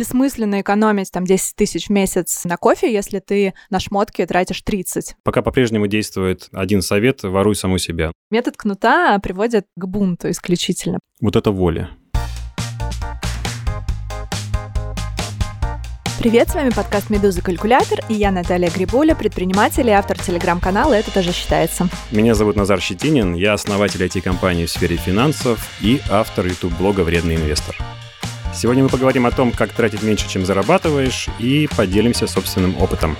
бессмысленно экономить там 10 тысяч в месяц на кофе, если ты на шмотки тратишь 30. Пока по-прежнему действует один совет – воруй саму себя. Метод кнута приводит к бунту исключительно. Вот это воля. Привет, с вами подкаст «Медуза Калькулятор» и я Наталья Грибуля, предприниматель и автор телеграм-канала «Это тоже считается». Меня зовут Назар Щетинин, я основатель IT-компании в сфере финансов и автор YouTube-блога «Вредный инвестор». Сегодня мы поговорим о том, как тратить меньше, чем зарабатываешь, и поделимся собственным опытом.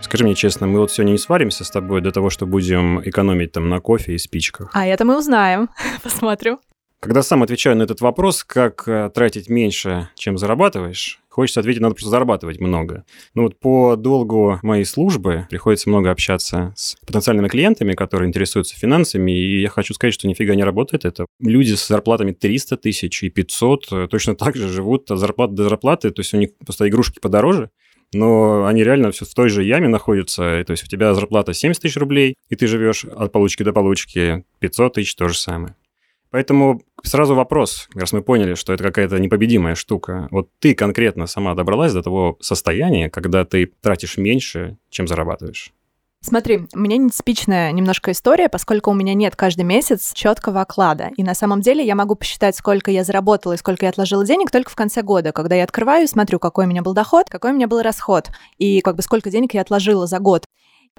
Скажи мне честно, мы вот сегодня не сваримся с тобой до того, что будем экономить там на кофе и спичках. А это мы узнаем. Посмотрим. Когда сам отвечаю на этот вопрос, как э, тратить меньше, чем зарабатываешь, хочется ответить, надо просто зарабатывать много. Ну вот по долгу моей службы приходится много общаться с потенциальными клиентами, которые интересуются финансами, и я хочу сказать, что нифига не работает это. Люди с зарплатами 300 тысяч и 500 э, точно так же живут от зарплаты до зарплаты, то есть у них просто игрушки подороже, но они реально все в той же яме находятся. То есть у тебя зарплата 70 тысяч рублей, и ты живешь от получки до получки 500 тысяч, то же самое. Поэтому сразу вопрос, раз мы поняли, что это какая-то непобедимая штука. Вот ты конкретно сама добралась до того состояния, когда ты тратишь меньше, чем зарабатываешь? Смотри, у меня нетипичная немножко история, поскольку у меня нет каждый месяц четкого оклада. И на самом деле я могу посчитать, сколько я заработала и сколько я отложила денег только в конце года, когда я открываю и смотрю, какой у меня был доход, какой у меня был расход, и как бы сколько денег я отложила за год.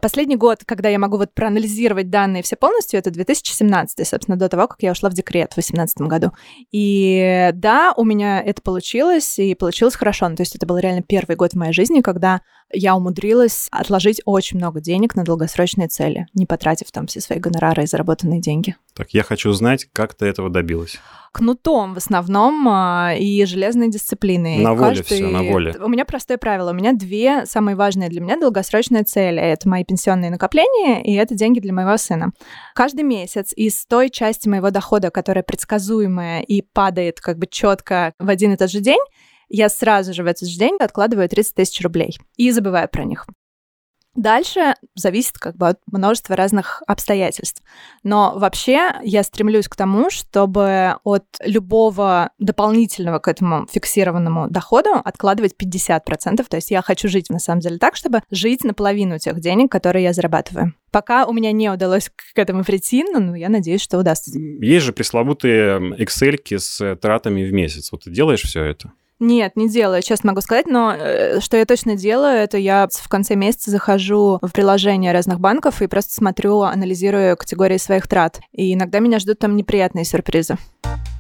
Последний год, когда я могу вот проанализировать данные все полностью, это 2017, собственно, до того, как я ушла в декрет в 2018 году. И да, у меня это получилось, и получилось хорошо. Ну, то есть это был реально первый год в моей жизни, когда я умудрилась отложить очень много денег на долгосрочные цели, не потратив там все свои гонорары и заработанные деньги. Так, я хочу знать, как ты этого добилась кнутом в основном а, и железной дисциплиной. На воле Каждый... все, на воле. У меня простое правило. У меня две самые важные для меня долгосрочные цели. Это мои пенсионные накопления и это деньги для моего сына. Каждый месяц из той части моего дохода, которая предсказуемая и падает как бы четко в один и тот же день, я сразу же в этот же день откладываю 30 тысяч рублей и забываю про них. Дальше зависит как бы от множества разных обстоятельств. Но вообще я стремлюсь к тому, чтобы от любого дополнительного к этому фиксированному доходу откладывать 50%. То есть я хочу жить на самом деле так, чтобы жить наполовину тех денег, которые я зарабатываю. Пока у меня не удалось к этому прийти, но я надеюсь, что удастся. Есть же пресловутые Excel с тратами в месяц. Вот ты делаешь все это? Нет, не делаю, честно могу сказать, но э, что я точно делаю, это я в конце месяца захожу в приложение разных банков и просто смотрю, анализирую категории своих трат. И иногда меня ждут там неприятные сюрпризы.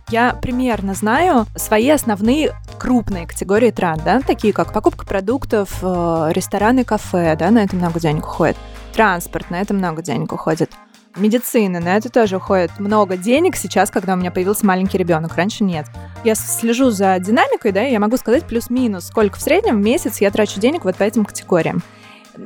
Я примерно знаю свои основные крупные категории трат, да, такие как покупка продуктов, э, рестораны, кафе, да, на это много денег уходит. Транспорт, на это много денег уходит медицина, на это тоже уходит много денег сейчас, когда у меня появился маленький ребенок. Раньше нет. Я слежу за динамикой, да, и я могу сказать плюс-минус, сколько в среднем в месяц я трачу денег вот по этим категориям.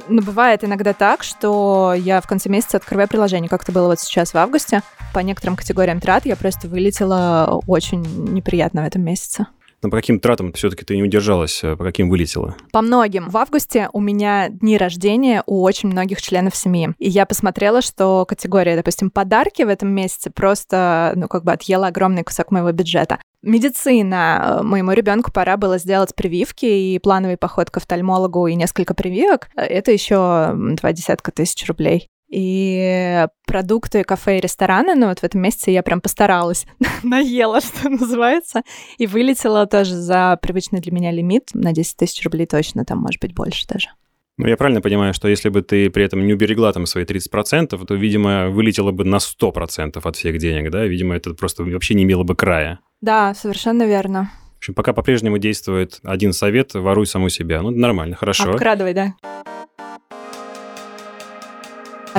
Но бывает иногда так, что я в конце месяца открываю приложение, как это было вот сейчас в августе. По некоторым категориям трат я просто вылетела очень неприятно в этом месяце. Но по каким тратам все-таки ты не удержалась, а по каким вылетела? По многим. В августе у меня дни рождения у очень многих членов семьи. И я посмотрела, что категория, допустим, подарки в этом месяце просто, ну, как бы отъела огромный кусок моего бюджета. Медицина. Моему ребенку пора было сделать прививки и плановый поход к офтальмологу и несколько прививок. Это еще два десятка тысяч рублей. И продукты, кафе и рестораны, ну вот в этом месяце я прям постаралась, наела, что называется, и вылетела тоже за привычный для меня лимит на 10 тысяч рублей точно, там может быть больше даже. Ну, я правильно понимаю, что если бы ты при этом не уберегла там свои 30%, то, видимо, вылетела бы на 100% от всех денег, да? Видимо, это просто вообще не имело бы края. Да, совершенно верно. В общем, пока по-прежнему действует один совет – воруй саму себя. Ну, нормально, хорошо. Обкрадывай, да.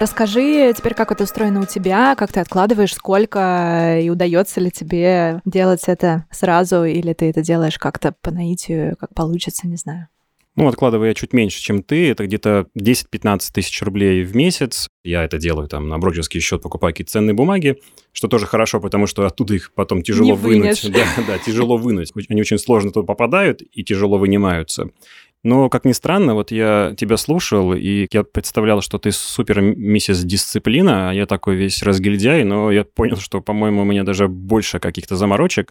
Расскажи теперь, как это устроено у тебя, как ты откладываешь, сколько, и удается ли тебе делать это сразу, или ты это делаешь как-то по наитию, как получится, не знаю. Ну, откладываю я чуть меньше, чем ты. Это где-то 10-15 тысяч рублей в месяц. Я это делаю там на брокерский счет, покупаю какие-то ценные бумаги, что тоже хорошо, потому что оттуда их потом тяжело вынуть. Да, да, тяжело вынуть. Они очень сложно туда попадают и тяжело вынимаются. Но, как ни странно, вот я тебя слушал, и я представлял, что ты супер миссис дисциплина, а я такой весь разгильдяй, но я понял, что, по-моему, у меня даже больше каких-то заморочек.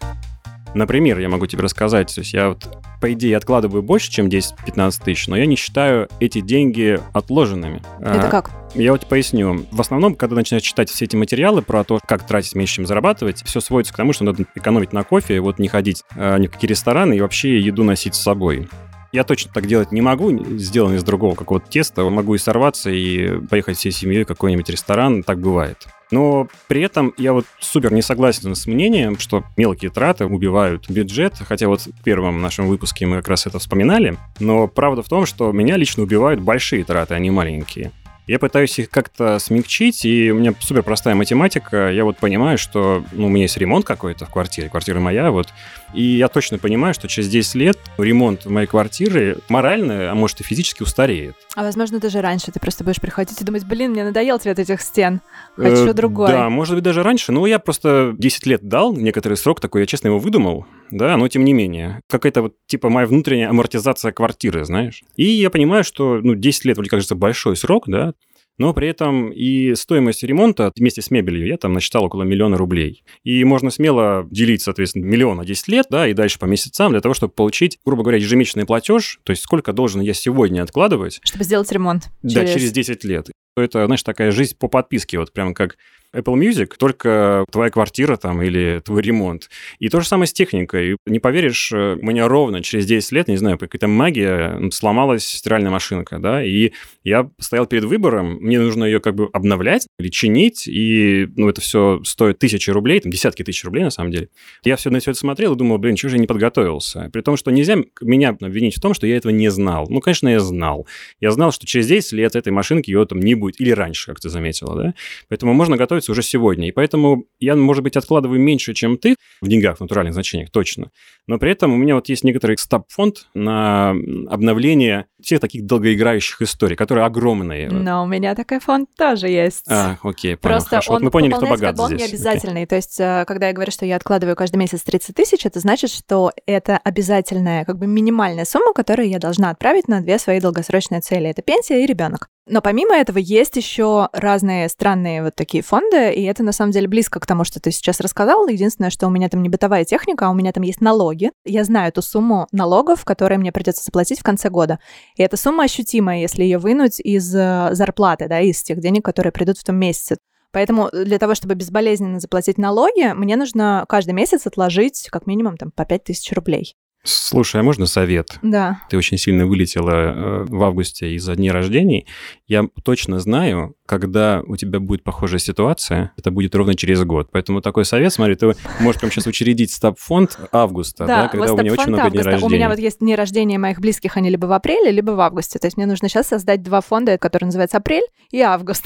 Например, я могу тебе рассказать, то есть я вот, по идее, откладываю больше, чем 10-15 тысяч, но я не считаю эти деньги отложенными. Это а, как? Я вот поясню. В основном, когда начинаешь читать все эти материалы про то, как тратить меньше, чем зарабатывать, все сводится к тому, что надо экономить на кофе, вот не ходить э, ни в какие рестораны и вообще еду носить с собой. Я точно так делать не могу, сделан из другого какого-то теста. Могу и сорваться, и поехать всей семьей в какой-нибудь ресторан. Так бывает. Но при этом я вот супер не согласен с мнением, что мелкие траты убивают бюджет, хотя вот в первом нашем выпуске мы как раз это вспоминали. Но правда в том, что меня лично убивают большие траты, а не маленькие. Я пытаюсь их как-то смягчить, и у меня супер простая математика. Я вот понимаю, что ну, у меня есть ремонт какой-то в квартире, квартира моя, вот. И я точно понимаю, что через 10 лет ремонт моей квартиры морально, а может и физически устареет. А возможно, даже раньше ты просто будешь приходить и думать, блин, мне надоел цвет этих стен, хочу э, другой. Да, может быть, даже раньше. Но я просто 10 лет дал, некоторый срок такой, я честно его выдумал, да, но тем не менее. Какая-то вот, типа, моя внутренняя амортизация квартиры, знаешь. И я понимаю, что, ну, 10 лет, вроде кажется, большой срок, да, но при этом и стоимость ремонта вместе с мебелью я там насчитал около миллиона рублей. И можно смело делить, соответственно, миллион на 10 лет, да, и дальше по месяцам для того, чтобы получить, грубо говоря, ежемесячный платеж, то есть сколько должен я сегодня откладывать. Чтобы сделать ремонт. Да, через, через 10 лет. Это, знаешь, такая жизнь по подписке, вот прям как Apple Music, только твоя квартира там или твой ремонт. И то же самое с техникой. Не поверишь, э, у меня ровно через 10 лет, не знаю, какая-то магия, сломалась стиральная машинка, да, и я стоял перед выбором, мне нужно ее как бы обновлять или чинить, и, ну, это все стоит тысячи рублей, там, десятки тысяч рублей на самом деле. Я все на все это смотрел и думал, блин, чего же я не подготовился? При том, что нельзя меня обвинить в том, что я этого не знал. Ну, конечно, я знал. Я знал, что через 10 лет этой машинки ее там не будет, или раньше, как ты заметила, да? Поэтому можно готовить готовиться уже сегодня. И поэтому я, может быть, откладываю меньше, чем ты, в деньгах, в натуральных значениях, точно. Но при этом у меня вот есть некоторый стаб-фонд на обновление всех таких долгоиграющих историй, которые огромные. Но у меня такой фонд тоже есть. А, окей, понял, Просто хорошо. Он вот мы поняли, кто богат здесь. Он не обязательный. Okay. То есть, э, когда я говорю, что я откладываю каждый месяц 30 тысяч, это значит, что это обязательная, как бы минимальная сумма, которую я должна отправить на две свои долгосрочные цели. Это пенсия и ребенок. Но помимо этого есть еще разные странные вот такие фонды, и это на самом деле близко к тому, что ты сейчас рассказал. Единственное, что у меня там не бытовая техника, а у меня там есть налоги. Я знаю эту сумму налогов, которые мне придется заплатить в конце года. И эта сумма ощутимая, если ее вынуть из э, зарплаты, да, из тех денег, которые придут в том месяце. Поэтому для того, чтобы безболезненно заплатить налоги, мне нужно каждый месяц отложить как минимум там, по 5000 рублей. Слушай, а можно совет? Да. Ты очень сильно вылетела э, в августе из-за дней рождений. Я точно знаю, когда у тебя будет похожая ситуация, это будет ровно через год. Поэтому такой совет, смотри, ты можешь прям сейчас учредить стаб-фонд августа, да, да когда у меня очень много августа. дней рождения. У меня вот есть дни рождения моих близких, они либо в апреле, либо в августе. То есть мне нужно сейчас создать два фонда, которые называются апрель и август.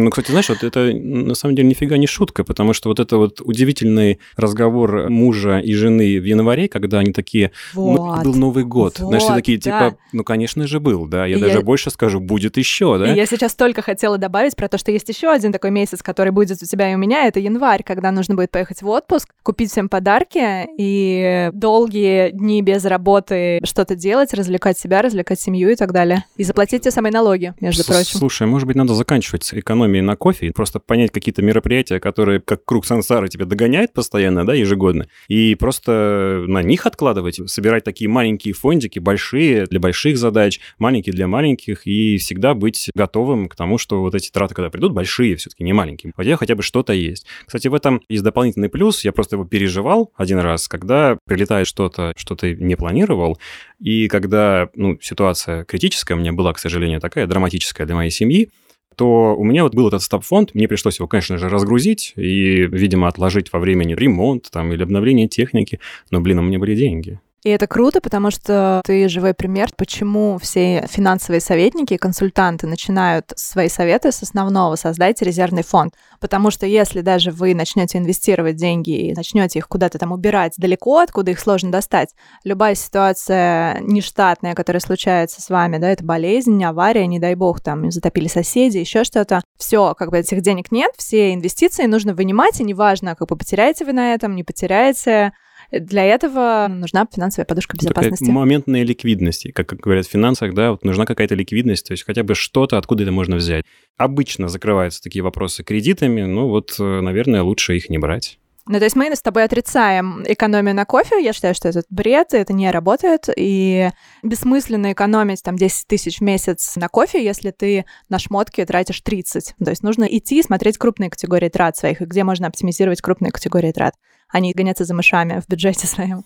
Ну, кстати, знаешь, вот это на самом деле нифига не шутка, потому что вот это вот удивительный разговор мужа и жены в январе, когда они такие, вот, ну, был Новый год. Вот, Знаешь, все такие, типа, да. ну, конечно же, был, да. Я и даже я... больше скажу, будет еще, да. И я сейчас только хотела добавить про то, что есть еще один такой месяц, который будет у тебя и у меня, это январь, когда нужно будет поехать в отпуск, купить всем подарки и долгие дни без работы что-то делать, развлекать себя, развлекать семью и так далее. И заплатить те самые налоги, между прочим. Слушай, может быть, надо заканчивать экономией экономии на кофе, и просто понять какие-то мероприятия, которые как круг сансары тебя догоняет постоянно, да, ежегодно, и просто на них откладывать, собирать такие маленькие фондики, большие для больших задач, маленькие для маленьких, и всегда быть готовым к тому, что вот эти траты, когда придут, большие все-таки, не маленькие. Хотя хотя бы что-то есть. Кстати, в этом есть дополнительный плюс, я просто его переживал один раз, когда прилетает что-то, что ты не планировал, и когда, ну, ситуация критическая у меня была, к сожалению, такая драматическая для моей семьи, то у меня вот был этот стоп-фонд, мне пришлось его, конечно же, разгрузить и, видимо, отложить во времени ремонт там или обновление техники, но, блин, у меня были деньги. И это круто, потому что ты живой пример, почему все финансовые советники и консультанты начинают свои советы с основного создать резервный фонд. Потому что если даже вы начнете инвестировать деньги и начнете их куда-то там убирать далеко, откуда их сложно достать, любая ситуация нештатная, которая случается с вами, да, это болезнь, авария, не дай бог, там затопили соседи, еще что-то, все, как бы этих денег нет, все инвестиции нужно вынимать, и неважно, как бы потеряете вы на этом, не потеряете, для этого нужна финансовая подушка безопасности. Такая моментная ликвидность. Как говорят в финансах, да, вот нужна какая-то ликвидность, то есть хотя бы что-то, откуда это можно взять. Обычно закрываются такие вопросы кредитами, ну вот, э, наверное, лучше их не брать. Ну, то есть мы с тобой отрицаем экономию на кофе. Я считаю, что это бред, это не работает. И бессмысленно экономить там 10 тысяч в месяц на кофе, если ты на шмотки тратишь 30. То есть нужно идти и смотреть крупные категории трат своих, и где можно оптимизировать крупные категории трат, а не гоняться за мышами в бюджете своем.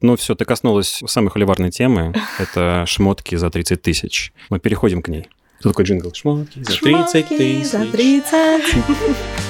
Ну все, ты коснулась самой холиварной темы. Это шмотки за 30 тысяч. Мы переходим к ней. Что такое джингл? Шмотки за 30 тысяч. за 30.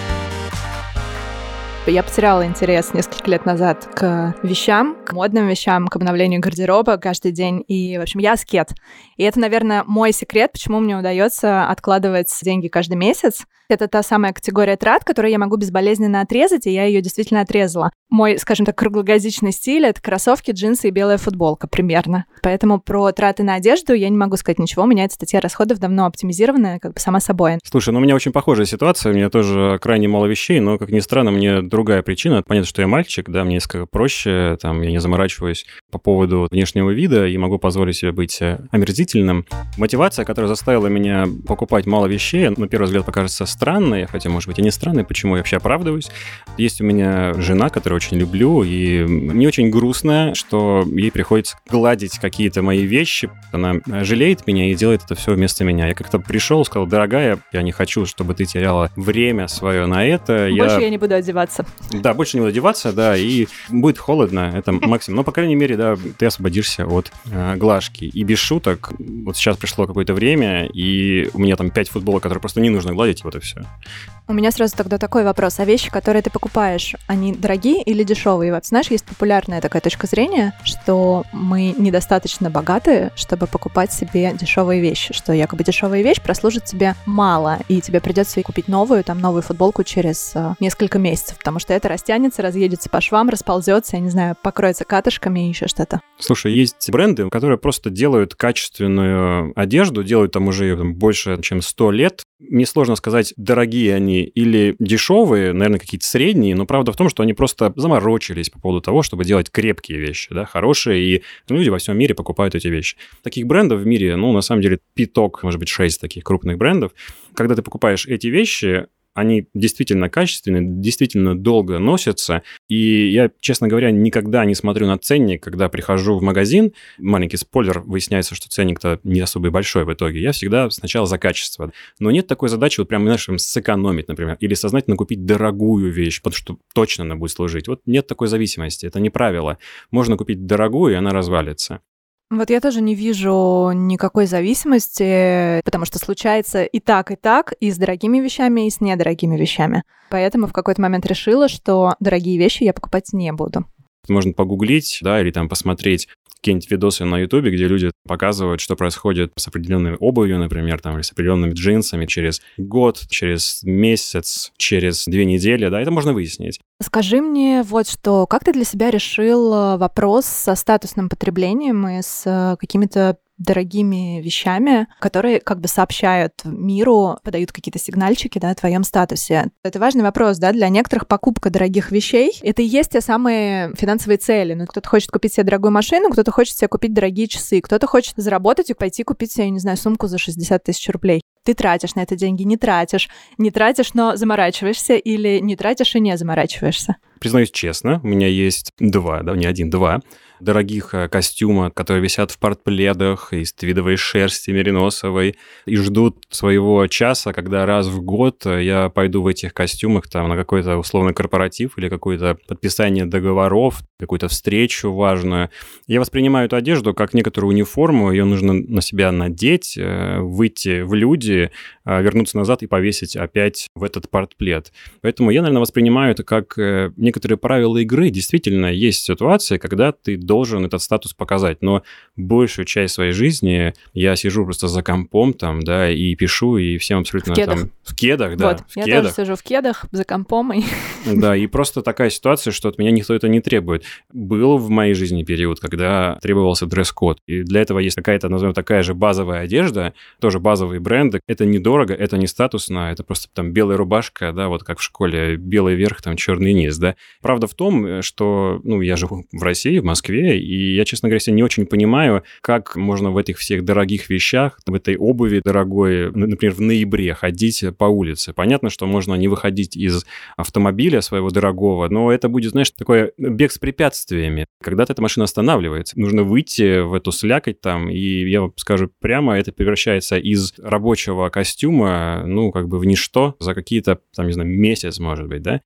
Я потеряла интерес несколько лет назад к вещам, к модным вещам, к обновлению гардероба каждый день. И, в общем, я аскет. И это, наверное, мой секрет, почему мне удается откладывать деньги каждый месяц. Это та самая категория трат, которую я могу безболезненно отрезать, и я ее действительно отрезала. Мой, скажем так, круглогодичный стиль — это кроссовки, джинсы и белая футболка примерно. Поэтому про траты на одежду я не могу сказать ничего. У меня эта статья расходов давно оптимизированная, как бы сама собой. Слушай, ну у меня очень похожая ситуация. У меня тоже крайне мало вещей, но, как ни странно, мне другая причина. Понятно, что я мальчик, да, мне несколько проще, там, я не заморачиваюсь по поводу внешнего вида и могу позволить себе быть омерзительным. Мотивация, которая заставила меня покупать мало вещей, на первый взгляд покажется странной, хотя, может быть, и не странной, почему я вообще оправдываюсь. Есть у меня жена, которую очень люблю, и мне очень грустно, что ей приходится гладить какие-то мои вещи. Она жалеет меня и делает это все вместо меня. Я как-то пришел, сказал, дорогая, я не хочу, чтобы ты теряла время свое на это. Больше я, я не буду одеваться. Да, больше не буду одеваться, да, и будет холодно, это максимум. Но, по крайней мере, да, ты освободишься от э, глажки. И без шуток, вот сейчас пришло какое-то время, и у меня там пять футболок, которые просто не нужно гладить, вот и все. У меня сразу тогда такой вопрос. А вещи, которые ты покупаешь, они дорогие или дешевые? Вот знаешь, есть популярная такая точка зрения, что мы недостаточно богаты, чтобы покупать себе дешевые вещи, что якобы дешевая вещь прослужит тебе мало, и тебе придется купить новую, там, новую футболку через э, несколько месяцев, потому что это растянется, разъедется по швам, расползется, я не знаю, покроется катышками и еще что-то. Слушай, есть бренды, которые просто делают качественную одежду, делают там уже больше, чем 100 лет. Мне сложно сказать, дорогие они или дешевые, наверное, какие-то средние, но правда в том, что они просто заморочились по поводу того, чтобы делать крепкие вещи, да, хорошие, и люди во всем мире покупают эти вещи. Таких брендов в мире, ну, на самом деле, пяток, может быть, шесть таких крупных брендов. Когда ты покупаешь эти вещи, они действительно качественные, действительно долго носятся. И я, честно говоря, никогда не смотрю на ценник, когда прихожу в магазин. Маленький спойлер, выясняется, что ценник-то не особо большой в итоге. Я всегда сначала за качество. Но нет такой задачи вот прям, знаешь, сэкономить, например, или сознательно купить дорогую вещь, потому что точно она будет служить. Вот нет такой зависимости, это не правило. Можно купить дорогую, и она развалится. Вот я тоже не вижу никакой зависимости, потому что случается и так, и так, и с дорогими вещами, и с недорогими вещами. Поэтому в какой-то момент решила, что дорогие вещи я покупать не буду. Можно погуглить, да, или там посмотреть какие-нибудь видосы на Ютубе, где люди показывают, что происходит с определенной обувью, например, там, или с определенными джинсами через год, через месяц, через две недели, да, это можно выяснить. Скажи мне вот что, как ты для себя решил э, вопрос со статусным потреблением и с э, какими-то дорогими вещами, которые как бы сообщают миру, подают какие-то сигнальчики, да, о твоем статусе. Это важный вопрос, да, для некоторых покупка дорогих вещей — это и есть те самые финансовые цели. Ну, кто-то хочет купить себе дорогую машину, кто-то хочет себе купить дорогие часы, кто-то хочет заработать и пойти купить себе, не знаю, сумку за 60 тысяч рублей. Ты тратишь на это деньги, не тратишь, не тратишь, но заморачиваешься или не тратишь и не заморачиваешься. Признаюсь честно, у меня есть два, да, не один, два дорогих э, костюма, которые висят в портпледах из твидовой шерсти мериносовой и ждут своего часа, когда раз в год э, я пойду в этих костюмах там на какой-то условный корпоратив или какое-то подписание договоров, какую-то встречу важную. Я воспринимаю эту одежду как некоторую униформу, ее нужно на себя надеть, э, выйти в люди, вернуться назад и повесить опять в этот портплед. Поэтому я, наверное, воспринимаю это как некоторые правила игры. Действительно, есть ситуации, когда ты должен этот статус показать. Но большую часть своей жизни я сижу просто за компом там, да, и пишу, и всем абсолютно в кедах. там... В кедах, да. Вот, в я кедах. тоже сижу в кедах за компом. И... Да, и просто такая ситуация, что от меня никто это не требует. Был в моей жизни период, когда требовался дресс-код. И для этого есть какая-то, назовем, такая же базовая одежда, тоже базовые бренды. Это недорого, дорого, это не статусно, это просто там белая рубашка, да, вот как в школе, белый верх, там черный низ, да. Правда в том, что, ну, я живу в России, в Москве, и я, честно говоря, не очень понимаю, как можно в этих всех дорогих вещах, в этой обуви дорогой, например, в ноябре ходить по улице. Понятно, что можно не выходить из автомобиля своего дорогого, но это будет, знаешь, такой бег с препятствиями. Когда-то эта машина останавливается, нужно выйти в эту слякоть там, и я вам скажу прямо, это превращается из рабочего костюма, ну, как бы в ничто за какие-то, там, не знаю, месяц, может быть, да?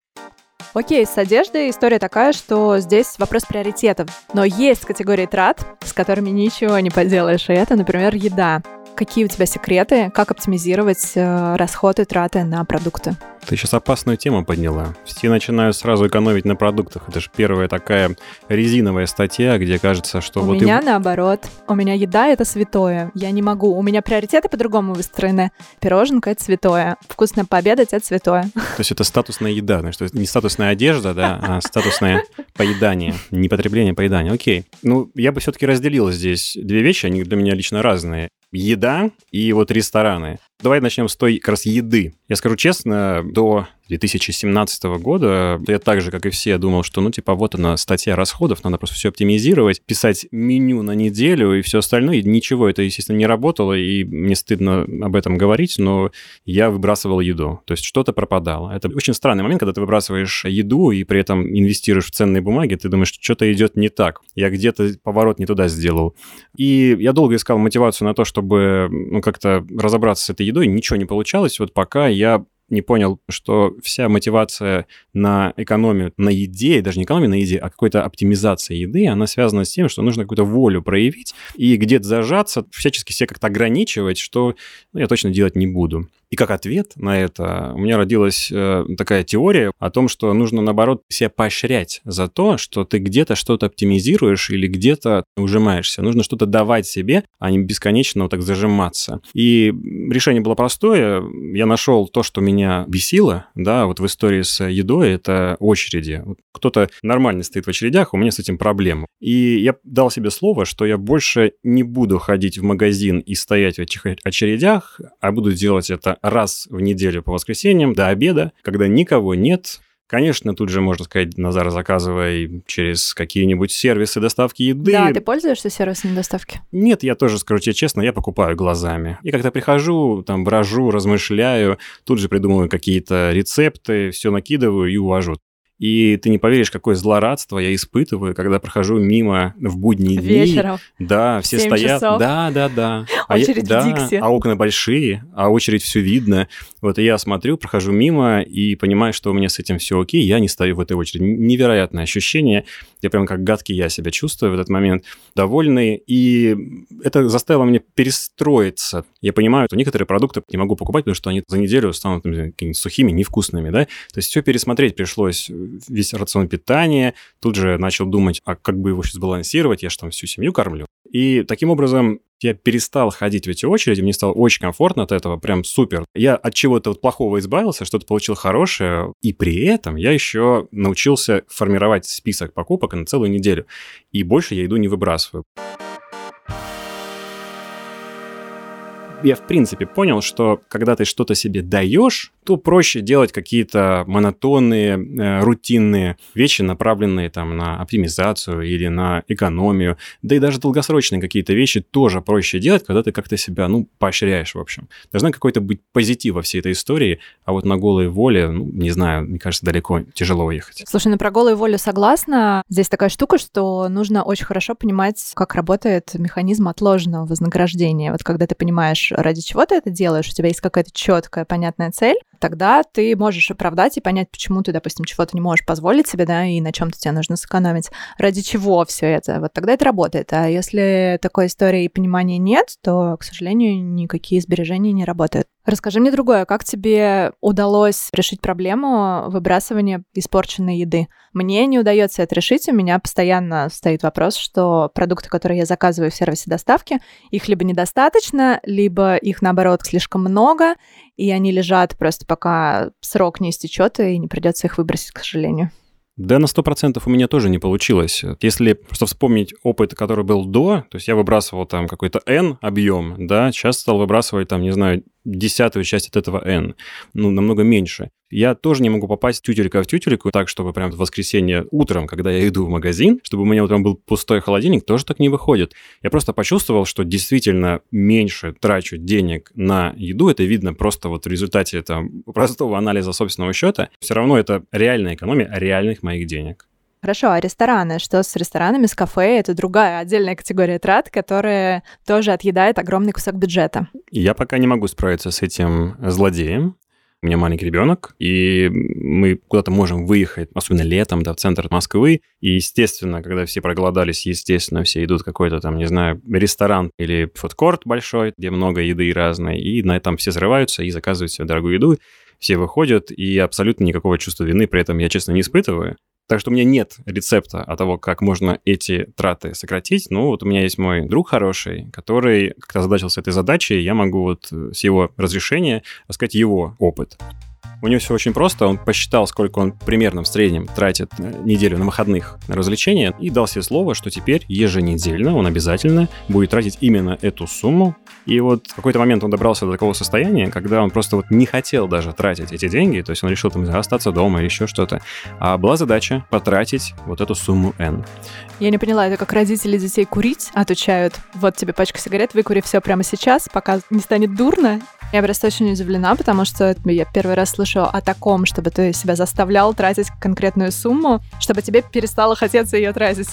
Окей, с одеждой история такая, что здесь вопрос приоритетов. Но есть категории трат, с которыми ничего не поделаешь, и это, например, еда. Какие у тебя секреты, как оптимизировать э, расходы, траты на продукты? Ты сейчас опасную тему подняла. Все начинают сразу экономить на продуктах. Это же первая такая резиновая статья, где кажется, что у вот... У меня и... наоборот. У меня еда — это святое. Я не могу. У меня приоритеты по-другому выстроены. Пироженка — это святое. Вкусно пообедать — это святое. То есть это статусная еда, значит, не статусная одежда, да, а статусное поедание, не потребление, поедание. Окей. Ну, я бы все-таки разделил здесь две вещи, они для меня лично разные еда и вот рестораны. Давай начнем с той как раз еды. Я скажу честно, до 2017 года я так же, как и все, думал, что, ну, типа, вот она, статья расходов, надо просто все оптимизировать, писать меню на неделю и все остальное. И ничего, это, естественно, не работало, и мне стыдно об этом говорить, но я выбрасывал еду. То есть что-то пропадало. Это очень странный момент, когда ты выбрасываешь еду и при этом инвестируешь в ценные бумаги, ты думаешь, что что-то идет не так. Я где-то поворот не туда сделал. И я долго искал мотивацию на то, чтобы, ну, как-то разобраться с этой едой, ничего не получалось, вот пока я не понял, что вся мотивация на экономию на еде, даже не экономию на еде, а какой-то оптимизация еды, она связана с тем, что нужно какую-то волю проявить и где-то зажаться, всячески себя как-то ограничивать, что ну, я точно делать не буду. И как ответ на это у меня родилась э, такая теория о том, что нужно, наоборот, себя поощрять за то, что ты где-то что-то оптимизируешь или где-то ужимаешься. Нужно что-то давать себе, а не бесконечно вот так зажиматься. И решение было простое. Я нашел то, что меня бесило, да, вот в истории с едой, это очереди. Кто-то нормально стоит в очередях, у меня с этим проблемы. И я дал себе слово, что я больше не буду ходить в магазин и стоять в этих очередях, а буду делать это раз в неделю по воскресеньям до обеда, когда никого нет, Конечно, тут же можно сказать, Назар, заказывай через какие-нибудь сервисы доставки еды. Да, ты пользуешься сервисами доставки? Нет, я тоже, скажу тебе честно, я покупаю глазами. И когда прихожу, там, брожу, размышляю, тут же придумываю какие-то рецепты, все накидываю и увожу. И ты не поверишь, какое злорадство я испытываю, когда прохожу мимо в будние дни. Вечером. Да, все стоят. Часов. Да, да, да. Очередь а я, в да, А окна большие, а очередь все видно. Вот и я смотрю, прохожу мимо и понимаю, что у меня с этим все окей, я не стою в этой очереди. Невероятное ощущение. Я прям как гадкий я себя чувствую в этот момент, довольный. И это заставило меня перестроиться. Я понимаю, что некоторые продукты не могу покупать, потому что они за неделю станут какими-то сухими, невкусными, да. То есть все пересмотреть пришлось весь рацион питания, тут же начал думать, а как бы его сейчас сбалансировать, я же там всю семью кормлю. И таким образом я перестал ходить в эти очереди, мне стало очень комфортно от этого, прям супер. Я от чего-то вот плохого избавился, что-то получил хорошее, и при этом я еще научился формировать список покупок на целую неделю. И больше я еду не выбрасываю. я в принципе понял, что когда ты что-то себе даешь, то проще делать какие-то монотонные, э, рутинные вещи, направленные там на оптимизацию или на экономию. Да и даже долгосрочные какие-то вещи тоже проще делать, когда ты как-то себя, ну, поощряешь, в общем. Должна какой-то быть позитив во всей этой истории, а вот на голой воле, ну, не знаю, мне кажется, далеко тяжело уехать. Слушай, ну про голую волю согласна. Здесь такая штука, что нужно очень хорошо понимать, как работает механизм отложенного вознаграждения. Вот когда ты понимаешь, ради чего ты это делаешь, у тебя есть какая-то четкая, понятная цель, тогда ты можешь оправдать и понять, почему ты, допустим, чего-то не можешь позволить себе, да, и на чем-то тебе нужно сэкономить. Ради чего все это? Вот тогда это работает. А если такой истории и понимания нет, то, к сожалению, никакие сбережения не работают. Расскажи мне другое. Как тебе удалось решить проблему выбрасывания испорченной еды? Мне не удается это решить. У меня постоянно стоит вопрос, что продукты, которые я заказываю в сервисе доставки, их либо недостаточно, либо их, наоборот, слишком много, и они лежат просто пока срок не истечет, и не придется их выбросить, к сожалению. Да, на 100% у меня тоже не получилось. Если просто вспомнить опыт, который был до, то есть я выбрасывал там какой-то N объем, да, сейчас стал выбрасывать там, не знаю, десятую часть от этого N, ну, намного меньше. Я тоже не могу попасть тютелька в тютельку так, чтобы прям в воскресенье утром, когда я иду в магазин, чтобы у меня утром был пустой холодильник, тоже так не выходит. Я просто почувствовал, что действительно меньше трачу денег на еду. Это видно просто вот в результате там, простого анализа собственного счета. Все равно это реальная экономия реальных моих денег. Хорошо, а рестораны? Что с ресторанами, с кафе? Это другая отдельная категория трат, которая тоже отъедает огромный кусок бюджета. Я пока не могу справиться с этим злодеем. У меня маленький ребенок, и мы куда-то можем выехать, особенно летом, да, в центр Москвы. И, естественно, когда все проголодались, естественно, все идут в какой-то там, не знаю, ресторан или фудкорт большой, где много еды разной, и на этом все срываются и заказывают себе дорогую еду. Все выходят, и абсолютно никакого чувства вины при этом я, честно, не испытываю. Так что у меня нет рецепта о того, как можно эти траты сократить. Ну, вот у меня есть мой друг хороший, который как-то озадачился этой задачей, я могу вот с его разрешения рассказать его опыт. У него все очень просто. Он посчитал, сколько он примерно в среднем тратит неделю на выходных на развлечения, и дал себе слово, что теперь еженедельно он обязательно будет тратить именно эту сумму. И вот в какой-то момент он добрался до такого состояния, когда он просто вот не хотел даже тратить эти деньги, то есть он решил там остаться дома или еще что-то. А была задача потратить вот эту сумму N. Я не поняла, это как родители детей курить отучают. Вот тебе пачка сигарет, выкури все прямо сейчас, пока не станет дурно. Я просто очень удивлена, потому что я первый раз слышу о таком, чтобы ты себя заставлял тратить конкретную сумму, чтобы тебе перестало хотеться ее тратить.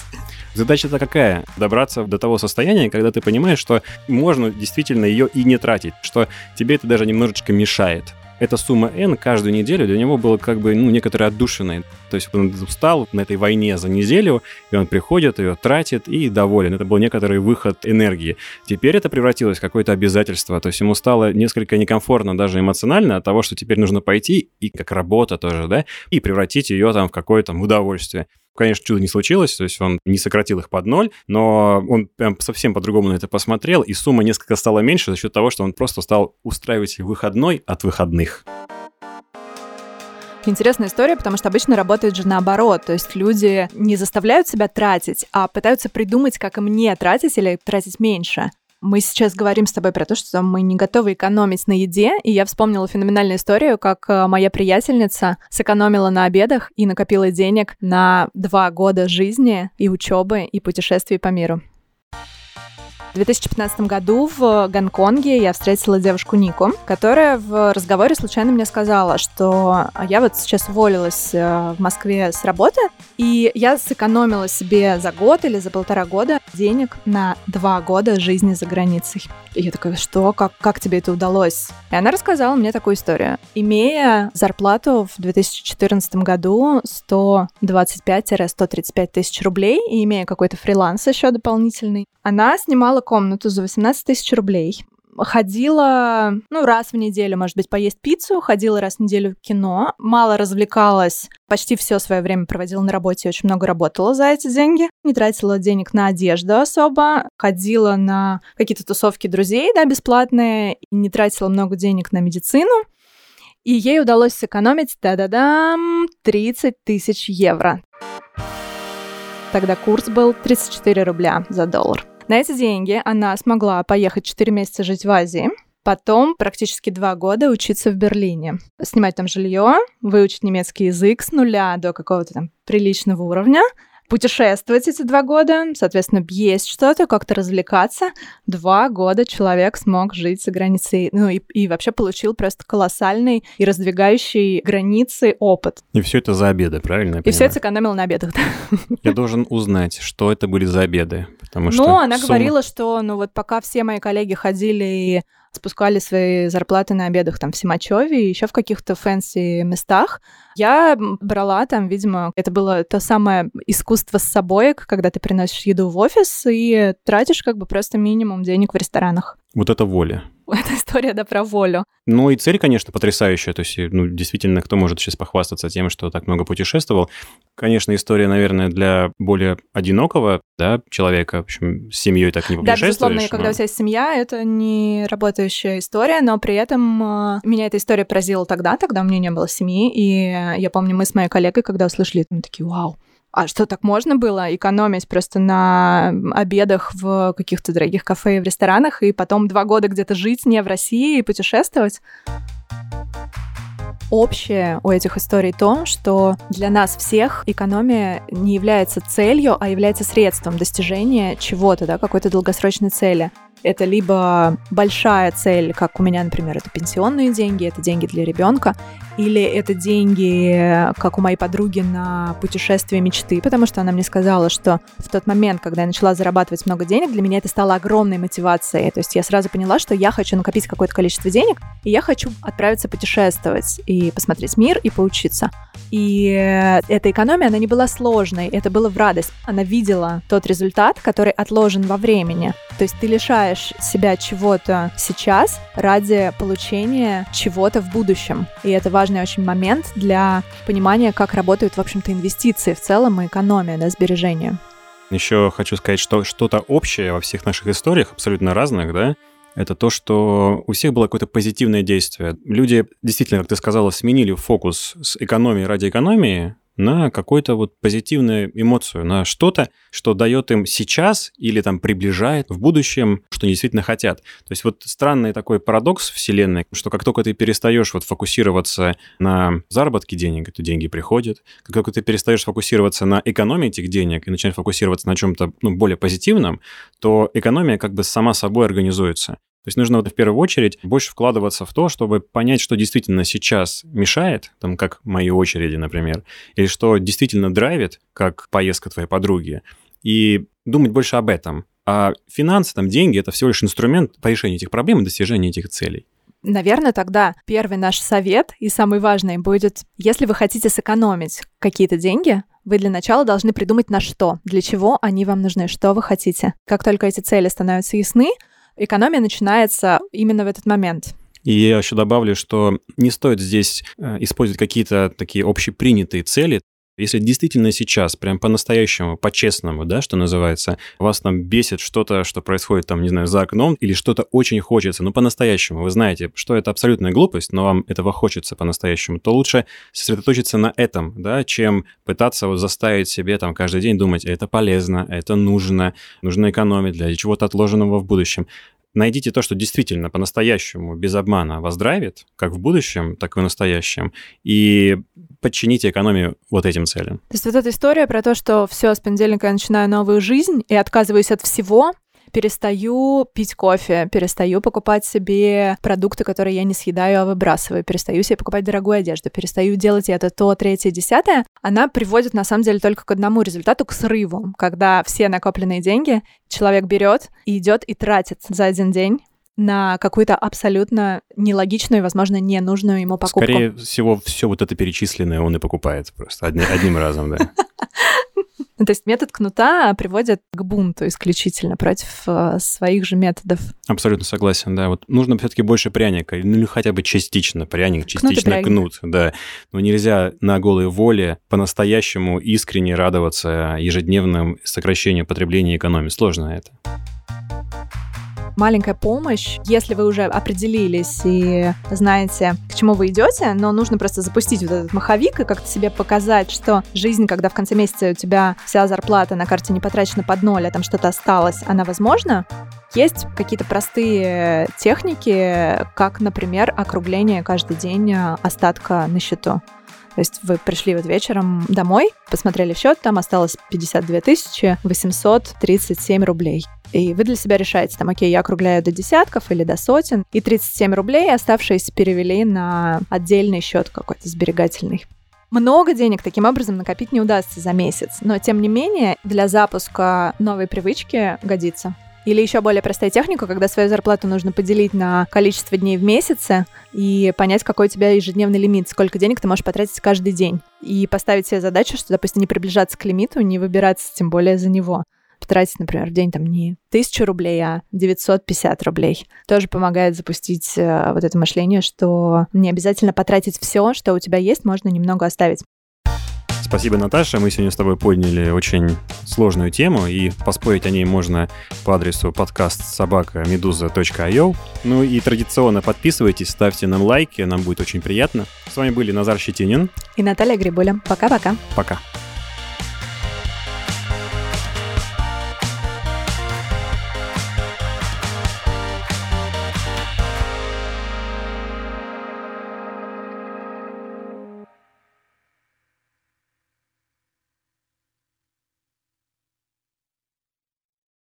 Задача-то какая? Добраться до того состояния, когда ты понимаешь, что можно действительно ее и не тратить, что тебе это даже немножечко мешает эта сумма N каждую неделю для него была как бы ну, некоторой отдушиной. То есть он устал на этой войне за неделю, и он приходит, ее тратит и доволен. Это был некоторый выход энергии. Теперь это превратилось в какое-то обязательство. То есть ему стало несколько некомфортно даже эмоционально от того, что теперь нужно пойти, и как работа тоже, да, и превратить ее там в какое-то удовольствие. Конечно, чудо не случилось, то есть он не сократил их под ноль, но он прям совсем по-другому на это посмотрел, и сумма несколько стала меньше за счет того, что он просто стал устраивать выходной от выходных. Интересная история, потому что обычно работает же наоборот. То есть люди не заставляют себя тратить, а пытаются придумать, как им не тратить или тратить меньше. Мы сейчас говорим с тобой про то, что мы не готовы экономить на еде, и я вспомнила феноменальную историю, как э, моя приятельница сэкономила на обедах и накопила денег на два года жизни и учебы и путешествий по миру. В 2015 году в Гонконге я встретила девушку Нику, которая в разговоре случайно мне сказала, что я вот сейчас уволилась э, в Москве с работы, и я сэкономила себе за год или за полтора года денег на два года жизни за границей. И я такая, что? Как, как тебе это удалось? И она рассказала мне такую историю. Имея зарплату в 2014 году 125-135 тысяч рублей и имея какой-то фриланс еще дополнительный, она снимала комнату за 18 тысяч рублей ходила, ну, раз в неделю, может быть, поесть пиццу, ходила раз в неделю в кино, мало развлекалась, почти все свое время проводила на работе, очень много работала за эти деньги, не тратила денег на одежду особо, ходила на какие-то тусовки друзей, да, бесплатные, не тратила много денег на медицину, и ей удалось сэкономить, да-да-дам, 30 тысяч евро. Тогда курс был 34 рубля за доллар. На эти деньги она смогла поехать 4 месяца жить в Азии, потом практически два года учиться в Берлине, снимать там жилье, выучить немецкий язык с нуля до какого-то там приличного уровня, путешествовать эти два года, соответственно, есть что-то, как-то развлекаться. Два года человек смог жить за границей, ну и, и вообще получил просто колоссальный и раздвигающий границы опыт. И все это за обеды, правильно? и все это сэкономил на обедах, да. Я должен узнать, что это были за обеды, потому что... Ну, она сумма... говорила, что, ну вот пока все мои коллеги ходили и спускали свои зарплаты на обедах там в Симачеве и еще в каких-то fancy местах. Я брала там, видимо, это было то самое искусство с собой, когда ты приносишь еду в офис и тратишь как бы просто минимум денег в ресторанах. Вот это воля. Это история, да, про волю. Ну и цель, конечно, потрясающая. То есть, ну, действительно, кто может сейчас похвастаться тем, что так много путешествовал? Конечно, история, наверное, для более одинокого да, человека, в общем, с семьей так не путешествуешь. Да, безусловно, но... когда у тебя есть семья, это не работающая история, но при этом э, меня эта история поразила тогда, тогда у меня не было семьи, и я помню, мы с моей коллегой, когда услышали, мы такие, вау, а что, так можно было экономить просто на обедах в каких-то дорогих кафе и в ресторанах, и потом два года где-то жить не в России и путешествовать? Общее у этих историй то, что для нас всех экономия не является целью, а является средством достижения чего-то, да, какой-то долгосрочной цели. Это либо большая цель, как у меня, например, это пенсионные деньги, это деньги для ребенка, или это деньги, как у моей подруги, на путешествие мечты, потому что она мне сказала, что в тот момент, когда я начала зарабатывать много денег, для меня это стало огромной мотивацией. То есть я сразу поняла, что я хочу накопить какое-то количество денег, и я хочу отправиться путешествовать и посмотреть мир и поучиться. И эта экономия, она не была сложной, это было в радость. Она видела тот результат, который отложен во времени. То есть ты лишаешь себя чего-то сейчас ради получения чего-то в будущем. И это важный очень момент для понимания, как работают, в общем-то, инвестиции в целом и экономия, да, сбережения. Еще хочу сказать, что что-то общее во всех наших историях, абсолютно разных, да, это то, что у всех было какое-то позитивное действие. Люди действительно, как ты сказала, сменили фокус с экономии ради экономии на какую-то вот позитивную эмоцию, на что-то, что дает им сейчас или там приближает в будущем, что они действительно хотят. То есть вот странный такой парадокс вселенной, что как только ты перестаешь вот фокусироваться на заработке денег, то деньги приходят. Как только ты перестаешь фокусироваться на экономии этих денег и начинаешь фокусироваться на чем-то ну, более позитивном, то экономия как бы сама собой организуется. То есть нужно вот в первую очередь больше вкладываться в то, чтобы понять, что действительно сейчас мешает, там, как мои очереди, например, или что действительно драйвит, как поездка твоей подруги, и думать больше об этом. А финансы, там, деньги — это всего лишь инструмент по решению этих проблем и достижению этих целей. Наверное, тогда первый наш совет и самый важный будет, если вы хотите сэкономить какие-то деньги, вы для начала должны придумать на что, для чего они вам нужны, что вы хотите. Как только эти цели становятся ясны, экономия начинается именно в этот момент. И я еще добавлю, что не стоит здесь э, использовать какие-то такие общепринятые цели. Если действительно сейчас, прям по-настоящему, по-честному, да, что называется, вас там бесит что-то, что происходит там, не знаю, за окном, или что-то очень хочется, ну, по-настоящему, вы знаете, что это абсолютная глупость, но вам этого хочется по-настоящему, то лучше сосредоточиться на этом, да, чем пытаться вот заставить себе там каждый день думать, это полезно, это нужно, нужно экономить для чего-то отложенного в будущем найдите то, что действительно по-настоящему, без обмана вас драйвит, как в будущем, так и в настоящем, и подчините экономию вот этим целям. То есть вот эта история про то, что все, с понедельника я начинаю новую жизнь и отказываюсь от всего, перестаю пить кофе, перестаю покупать себе продукты, которые я не съедаю, а выбрасываю, перестаю себе покупать дорогую одежду, перестаю делать это то, третье, десятое, она приводит на самом деле только к одному результату, к срыву, когда все накопленные деньги человек берет и идет и тратит за один день на какую-то абсолютно нелогичную возможно, ненужную ему покупку. Скорее всего, все вот это перечисленное он и покупает просто одни, одним разом, да. Ну, то есть метод кнута приводит к бунту исключительно против э, своих же методов. Абсолютно согласен, да. Вот нужно все-таки больше пряника, ну или хотя бы частично пряник, частично кнут, кнут да. Но нельзя на голой воле по-настоящему искренне радоваться ежедневным сокращению потребления и экономии. Сложно это маленькая помощь, если вы уже определились и знаете, к чему вы идете, но нужно просто запустить вот этот маховик и как-то себе показать, что жизнь, когда в конце месяца у тебя вся зарплата на карте не потрачена под ноль, а там что-то осталось, она возможна. Есть какие-то простые техники, как, например, округление каждый день остатка на счету. То есть вы пришли вот вечером домой, посмотрели счет, там осталось 52 837 рублей. И вы для себя решаете, там, окей, я округляю до десятков или до сотен, и 37 рублей оставшиеся перевели на отдельный счет какой-то сберегательный. Много денег таким образом накопить не удастся за месяц, но тем не менее для запуска новой привычки годится. Или еще более простая техника, когда свою зарплату нужно поделить на количество дней в месяце и понять, какой у тебя ежедневный лимит, сколько денег ты можешь потратить каждый день. И поставить себе задачу, что, допустим, не приближаться к лимиту, не выбираться тем более за него. потратить, например, в день там не тысячу рублей, а 950 рублей. Тоже помогает запустить э, вот это мышление, что не обязательно потратить все, что у тебя есть, можно немного оставить. Спасибо, Наташа. Мы сегодня с тобой подняли очень сложную тему, и поспорить о ней можно по адресу подкаст собака meduza.io. Ну и традиционно подписывайтесь, ставьте нам лайки, нам будет очень приятно. С вами были Назар Щетинин и Наталья Грибуля. Пока-пока. Пока. -пока. Пока.